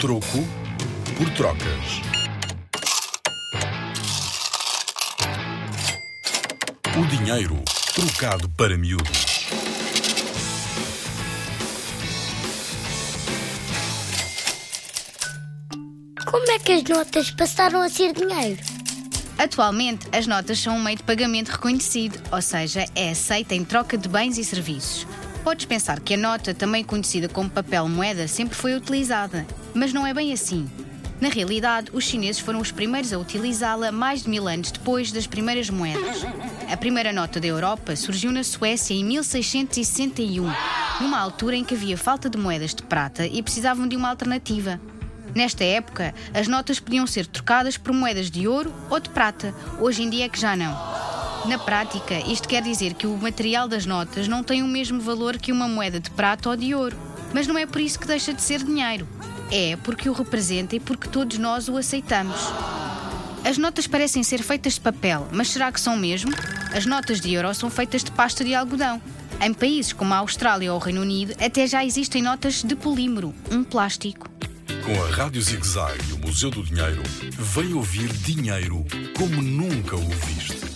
Troco por trocas. O dinheiro trocado para miúdos. Como é que as notas passaram a ser dinheiro? Atualmente, as notas são um meio de pagamento reconhecido, ou seja, é aceita em troca de bens e serviços. Podes pensar que a nota, também conhecida como papel moeda, sempre foi utilizada, mas não é bem assim. Na realidade, os chineses foram os primeiros a utilizá-la mais de mil anos depois das primeiras moedas. A primeira nota da Europa surgiu na Suécia em 1661, numa altura em que havia falta de moedas de prata e precisavam de uma alternativa. Nesta época, as notas podiam ser trocadas por moedas de ouro ou de prata, hoje em dia é que já não. Na prática, isto quer dizer que o material das notas não tem o mesmo valor que uma moeda de prata ou de ouro, mas não é por isso que deixa de ser dinheiro. É porque o representa e porque todos nós o aceitamos. As notas parecem ser feitas de papel, mas será que são mesmo? As notas de euro são feitas de pasta de algodão. Em países como a Austrália ou o Reino Unido, até já existem notas de polímero, um plástico. Com a Rádio Zig Zag e o Museu do Dinheiro, vem ouvir dinheiro como nunca o viste.